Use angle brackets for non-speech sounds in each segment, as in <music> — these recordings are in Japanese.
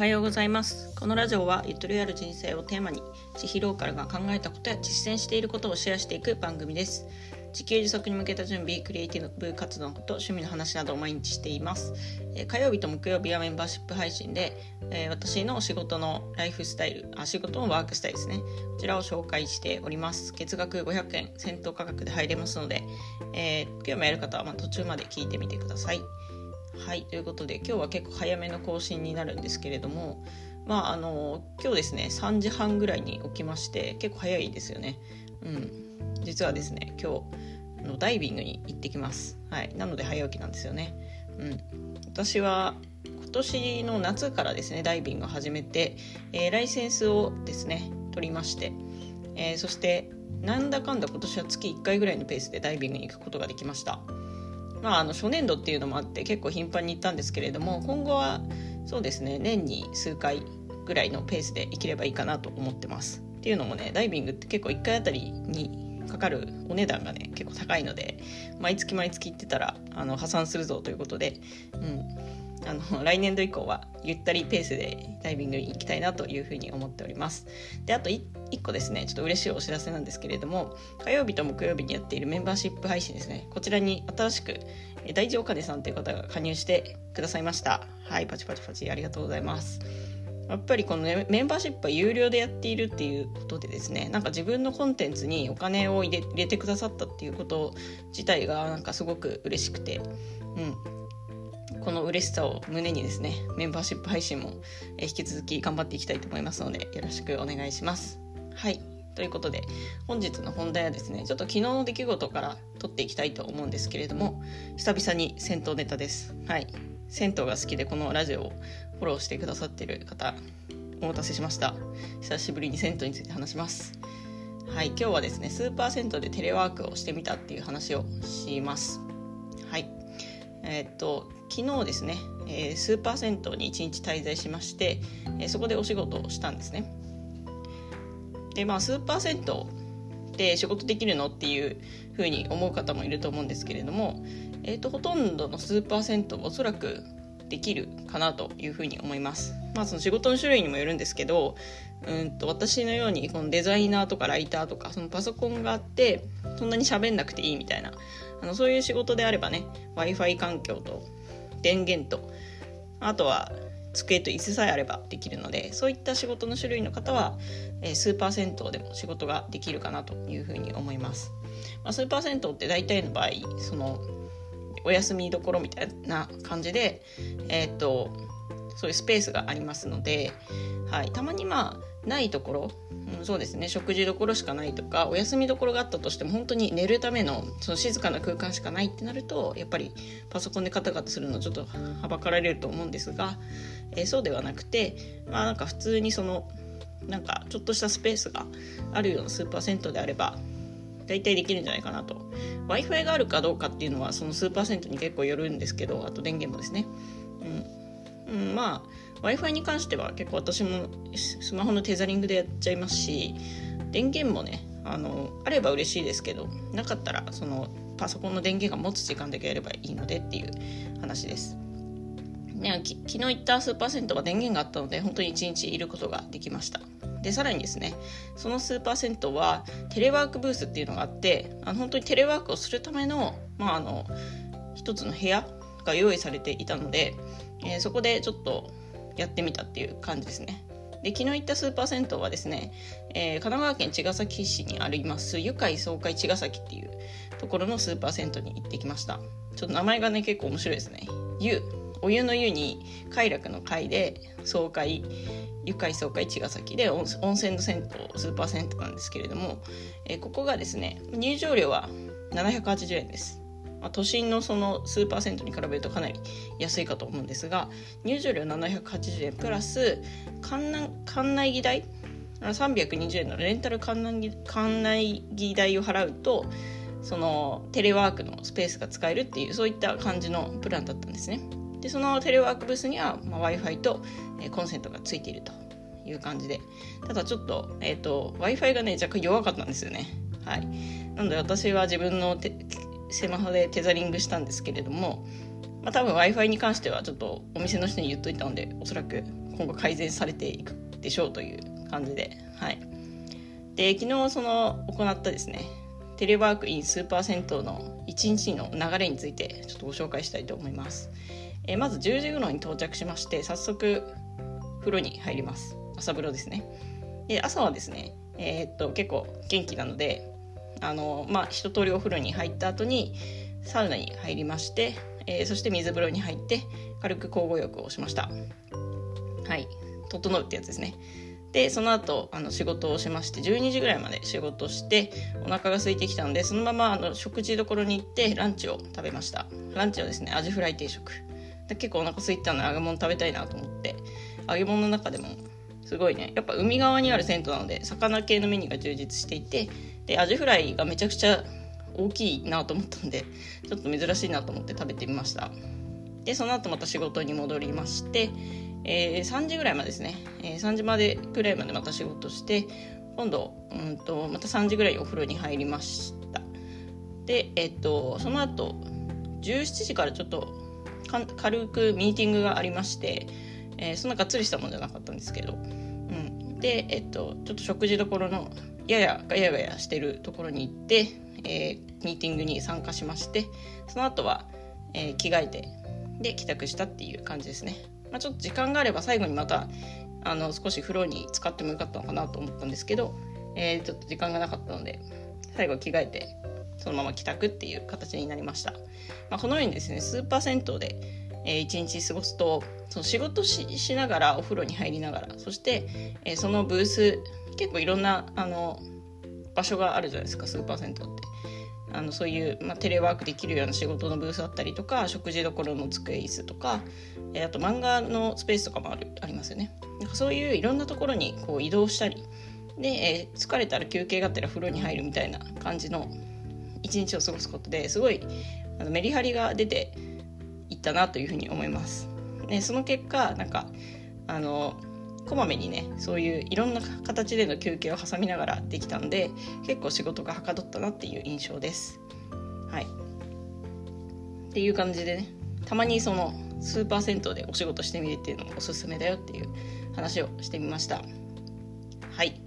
はようございます。このラジオはゆとりある人生をテーマに千尋ローカルが考えたことや実践していることをシェアしていく番組です。自給自足に向けた準備クリエイティブ活動のこと趣味の話などを毎日しています、えー、火曜日と木曜日はメンバーシップ配信で、えー、私の仕事のライフスタイルあ仕事のワークスタイルですね。こちらを紹介しております。月額500円先頭価格で入れますので、えー、興味ある方はま途中まで聞いてみてください。はいということで今日は結構早めの更新になるんですけれどもまああの今日ですね3時半ぐらいに起きまして結構早いですよね。うん。実はですね今日のダイビングに行ってきます。はい。なので早起きなんですよね。うん。私は今年の夏からですねダイビングを始めて、えー、ライセンスをですね取りまして、えー、そしてなんだかんだ今年は月1回ぐらいのペースでダイビングに行くことができました。まあ、あの初年度っていうのもあって結構頻繁に行ったんですけれども今後はそうですね年に数回ぐらいのペースで生きればいいかなと思ってます。っていうのもねダイビングって結構1回あたりにかかるお値段がね結構高いので毎月毎月行ってたらあの破産するぞということで、うん、あの <laughs> 来年度以降はゆったりペースでダイビングに行きたいなというふうに思っております。であと1個ですねちょっと嬉しいお知らせなんですけれども火曜日と木曜日にやっているメンバーシップ配信ですね。こちらに新しく大地お金さんという方が加入してくださいました。はいパチパチパチありがとうございます。やっぱりこの、ね、メンバーシップは有料でやっているっていうことでですねなんか自分のコンテンツにお金を入れ入れてくださったっていうこと自体がなんかすごく嬉しくて、うん、この嬉しさを胸にですねメンバーシップ配信も引き続き頑張っていきたいと思いますのでよろしくお願いします。はい。ということで本日の本題はですねちょっと昨日の出来事から撮っていきたいと思うんですけれども久々に銭湯ネタです。はい。銭湯が好きでこのラジオをフォローしてくださってる方お待たせしました。久しぶりに銭湯について話します。はい。今日はですねスーパー銭湯でテレワークをしてみたっていう話をします。えー、っと昨日ですね、えー、スーパー銭湯に1日滞在しまして、えー、そこでお仕事をしたんですねでまあスーパー銭湯で仕事できるのっていうふうに思う方もいると思うんですけれども、えーと、ほとんどのスーパー銭湯おそらくできるかなというふうに思います。まあその仕事の種類にもよるんですけど、うんと私のようにこのデザイナーとかライターとかそのパソコンがあってそんなに喋んなくていいみたいなあのそういう仕事であればね w i f i 環境と電源とあとは机と椅子さえあればできるのでそういった仕事の種類の方は、えー、スーパー銭湯でも仕事ができるかなというふうに思います、まあ、スーパー銭湯って大体の場合そのお休みどころみたいな感じでえー、っとそういうスペースがありますので、はい、たまにまあないところ、うん、そうですね。食事どころしかないとかお休みどころがあったとしても本当に寝るためのその静かな空間しかないってなるとやっぱりパソコンでカタカタするのちょっとはばかられると思うんですが、えー、そうではなくてまあなんか普通にそのなんかちょっとしたスペースがあるようなスーパー銭湯であれば大体できるんじゃないかなと。w i f i があるかどうかっていうのはそのスーパー銭湯に結構よるんですけどあと電源もですね、うん、うん、まあ w i f i に関しては結構私もスマホのテザリングでやっちゃいますし電源もねあのあれば嬉しいですけどなかったらそのパソコンの電源が持つ時間だけやればいいのでっていう話です。ね、昨日行ったスーパー銭湯は電源があったので本当に1日いることができましたでさらにですねそのスーパー銭湯はテレワークブースっていうのがあってあの本当にテレワークをするための,、まあ、あの一つの部屋が用意されていたので、えー、そこでちょっとやってみたっていう感じですね。で昨日行ったスーパー銭湯はですね、えー、神奈川県茅ヶ崎市にあります愉快爽快茅ヶ崎っていうところのスーパー銭湯に行ってきました。ちょっと名前がね結構面白いですね。湯お湯の湯に快楽の快で爽快愉快爽快茅ヶ崎で温泉の銭湯スーパー銭湯なんですけれども、えー、ここがですね入場料は780円です。まあ、都心のその数パーセントに比べるとかなり安いかと思うんですが入場料780円プラス館内館内着代320円のレンタル館内館内着代を払うとそのテレワークのスペースが使えるっていうそういった感じのプランだったんですね。でそのテレワークブースには、まあ、w i f i と、えー、コンセントがついているという感じで。ただちょっと,、えーと、w i f i がね若干弱かったんですよね。はい。なので私は自分のスマホでテザリングしたんですけれども、まあ、多分 w i f i に関してはちょっとお店の人に言っといたのでおそらく今後改善されていくでしょうという感じではい。で昨日その行ったですねテレワークインスーパー銭湯の1日の流れについてちょっとご紹介したいと思います、え、まず10時頃に到着しまして早速風呂に入ります。朝風呂ですね。で朝はですねえー、っと結構元気なのであのまあ一通りお風呂に入った後にサウナに入りまして、えー、そして水風呂に入って軽く交互浴をしました。はい。整うってやつですね。でその後あの仕事をしまして12時ぐらいまで仕事してお腹が空いてきたのでそのままあの食事処に行ってランチを食べました。ランチはですねアジフライ定食。で結構お腹空いたので揚げ物食べたいなと思って揚げ物の中でもすごいねやっぱ海側にある銭湯なので魚系のメニューが充実していてでアジフライがめちゃくちゃ大きいなと思ったんでちょっと珍しいなと思って食べてみました。でその後また仕事に戻りましてえー、3時ぐらいまでですね、えー、3時までぐらいまでまた仕事して今度うんとまた3時ぐらいお風呂に入りました。でえっとその後17時からちょっと軽くミーティングがありまして、えー、そんながっつりしたもんじゃなかったんですけど、うん、でえっとちょっと食事どころのややガヤガヤしてるところに行って、えー、ミーティングに参加しましてその後は、えー、着替えてで帰宅したっていう感じですね。まあ、ちょっと時間があれば最後にまたあの少し風呂に使ってもよかったのかなと思ったんですけど、えー、ちょっと時間がなかったので最後着替えてそのまま帰宅っていう形になりました、まあ、このようにですねスーパー銭湯で、えー、一日過ごすとその仕事しながらお風呂に入りながらそして、えー、そのブース結構いろんなあの場所があるじゃないですかスーパー銭湯って。あのそういう、まあ、テレワークできるような仕事のブースだったりとか食事どころの机椅子とか、えー、あと漫画のスペースとかもあるありますよねなんかそういういろんなところにこう移動したりで、えー、疲れたら休憩がてら風呂に入るみたいな感じの一日を過ごすことですごいあのメリハリが出ていったなというふうに思います。でその結果なんかあのこまめにねそういういろんな形での休憩を挟みながらできたんで結構仕事がはかどったなっていう印象です。はい、っていう感じでねたまにそのスーパー銭湯でお仕事してみるっていうのもおすすめだよっていう話をしてみました。はい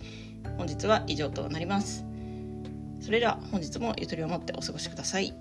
本日は以上となります。それでは本日もゆとりを持ってお過ごしください。